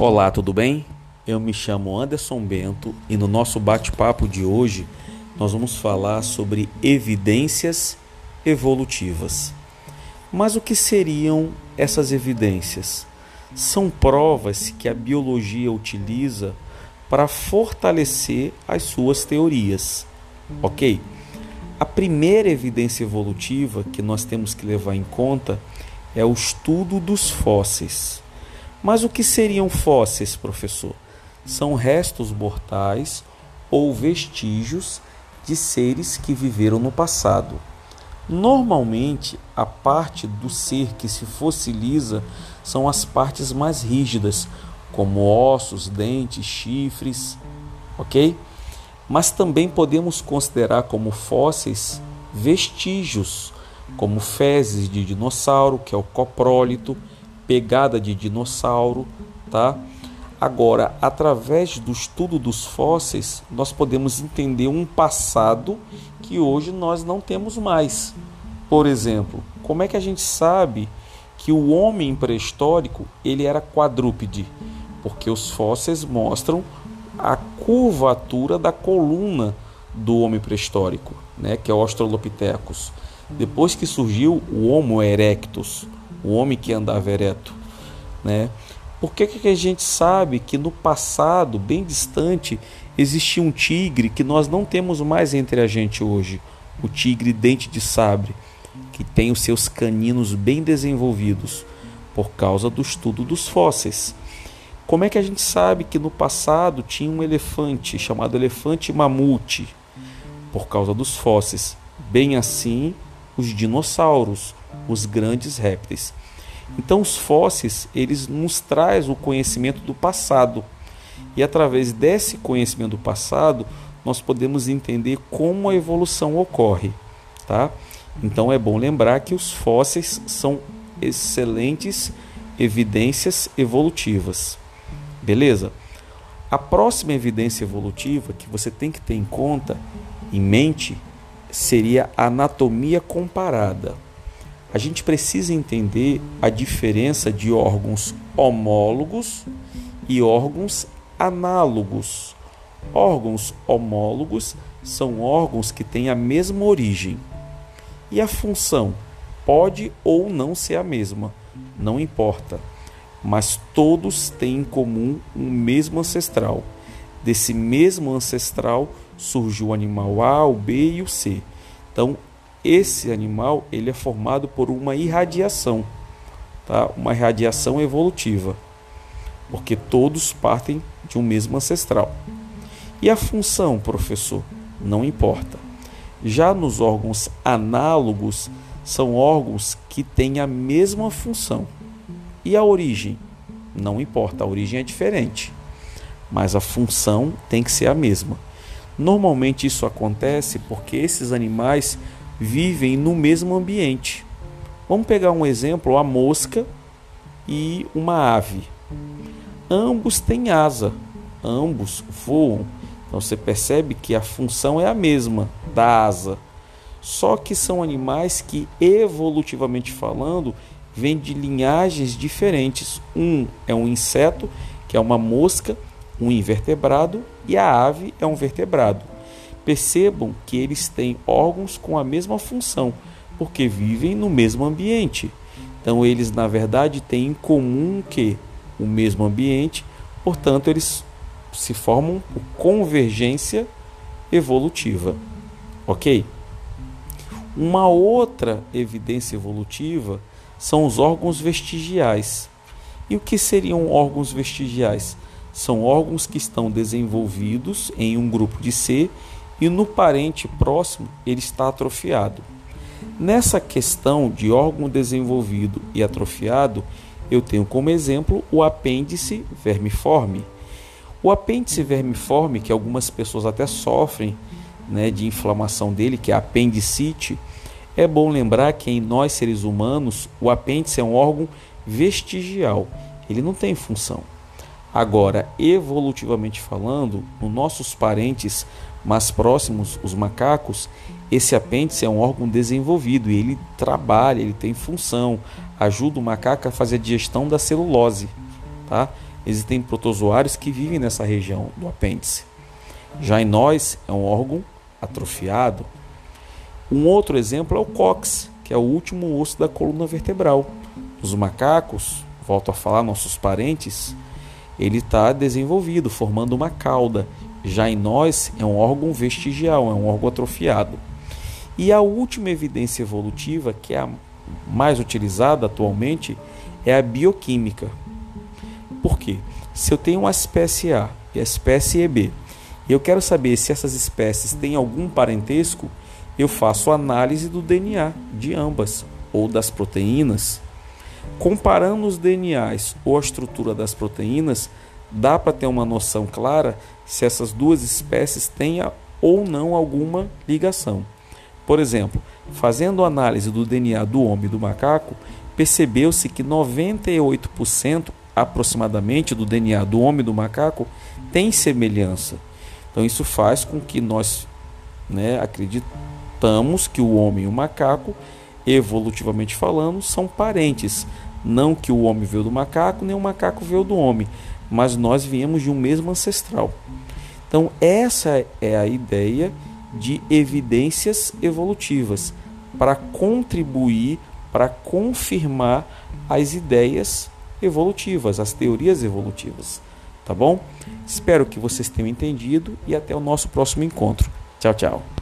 Olá, tudo bem? Eu me chamo Anderson Bento e no nosso bate-papo de hoje nós vamos falar sobre evidências evolutivas. Mas o que seriam essas evidências? São provas que a biologia utiliza para fortalecer as suas teorias, ok? A primeira evidência evolutiva que nós temos que levar em conta é o estudo dos fósseis. Mas o que seriam fósseis, professor? São restos mortais ou vestígios de seres que viveram no passado. Normalmente, a parte do ser que se fossiliza são as partes mais rígidas, como ossos, dentes, chifres, ok? Mas também podemos considerar como fósseis vestígios, como fezes de dinossauro, que é o coprólito, pegada de dinossauro, tá? Agora, através do estudo dos fósseis, nós podemos entender um passado que hoje nós não temos mais. Por exemplo, como é que a gente sabe que o homem pré-histórico ele era quadrúpede? Porque os fósseis mostram a curvatura da coluna do homem pré-histórico, né, que é o Australopithecus. Depois que surgiu o Homo erectus, o homem que andava ereto, né? Por que, que a gente sabe que no passado, bem distante, existia um tigre que nós não temos mais entre a gente hoje? O tigre dente de sabre, que tem os seus caninos bem desenvolvidos por causa do estudo dos fósseis. Como é que a gente sabe que no passado tinha um elefante chamado elefante mamute? Por causa dos fósseis. Bem assim, os dinossauros, os grandes répteis. Então os fósseis, eles nos traz o conhecimento do passado. E através desse conhecimento do passado, nós podemos entender como a evolução ocorre, tá? Então é bom lembrar que os fósseis são excelentes evidências evolutivas. Beleza? A próxima evidência evolutiva que você tem que ter em conta, em mente, seria a anatomia comparada. A gente precisa entender a diferença de órgãos homólogos e órgãos análogos. Órgãos homólogos são órgãos que têm a mesma origem. E a função pode ou não ser a mesma, não importa. Mas todos têm em comum um mesmo ancestral. Desse mesmo ancestral surgiu o animal A, o B e o C. Então, esse animal ele é formado por uma irradiação, tá? uma irradiação evolutiva, porque todos partem de um mesmo ancestral. E a função, professor? Não importa. Já nos órgãos análogos, são órgãos que têm a mesma função. E a origem? Não importa, a origem é diferente, mas a função tem que ser a mesma. Normalmente isso acontece porque esses animais vivem no mesmo ambiente. Vamos pegar um exemplo: a mosca e uma ave. Ambos têm asa, ambos voam. Então você percebe que a função é a mesma da asa. Só que são animais que, evolutivamente falando, vêm de linhagens diferentes. Um é um inseto, que é uma mosca, um invertebrado, e a ave é um vertebrado. Percebam que eles têm órgãos com a mesma função, porque vivem no mesmo ambiente. Então eles na verdade têm em comum que o mesmo ambiente, portanto eles se formam por convergência evolutiva. OK? Uma outra evidência evolutiva são os órgãos vestigiais. E o que seriam órgãos vestigiais? São órgãos que estão desenvolvidos em um grupo de C e no parente próximo ele está atrofiado. Nessa questão de órgão desenvolvido e atrofiado, eu tenho como exemplo o apêndice vermiforme. O apêndice vermiforme, que algumas pessoas até sofrem né, de inflamação dele, que é apendicite, é bom lembrar que em nós seres humanos o apêndice é um órgão vestigial, ele não tem função. Agora, evolutivamente falando, nos nossos parentes mais próximos, os macacos, esse apêndice é um órgão desenvolvido e ele trabalha, ele tem função, ajuda o macaco a fazer a digestão da celulose, tá? existem protozoários que vivem nessa região do apêndice. Já em nós, é um órgão atrofiado. Um outro exemplo é o cóccix, que é o último osso da coluna vertebral. Os macacos, volto a falar, nossos parentes, ele está desenvolvido, formando uma cauda. Já em nós, é um órgão vestigial, é um órgão atrofiado. E a última evidência evolutiva, que é a mais utilizada atualmente, é a bioquímica. Por quê? Se eu tenho uma espécie A e a espécie EB, e eu quero saber se essas espécies têm algum parentesco, eu faço análise do DNA de ambas ou das proteínas. Comparando os DNAs ou a estrutura das proteínas, dá para ter uma noção clara se essas duas espécies têm ou não alguma ligação. Por exemplo, fazendo análise do DNA do homem e do macaco, percebeu-se que 98% aproximadamente do DNA do homem e do macaco tem semelhança. Então isso faz com que nós né, acreditamos que o homem e o macaco, evolutivamente falando, são parentes. Não que o homem veio do macaco, nem o macaco veio do homem, mas nós viemos de um mesmo ancestral. Então essa é a ideia de evidências evolutivas para contribuir para confirmar as ideias evolutivas, as teorias evolutivas. Tá bom? Espero que vocês tenham entendido e até o nosso próximo encontro. Tchau, tchau.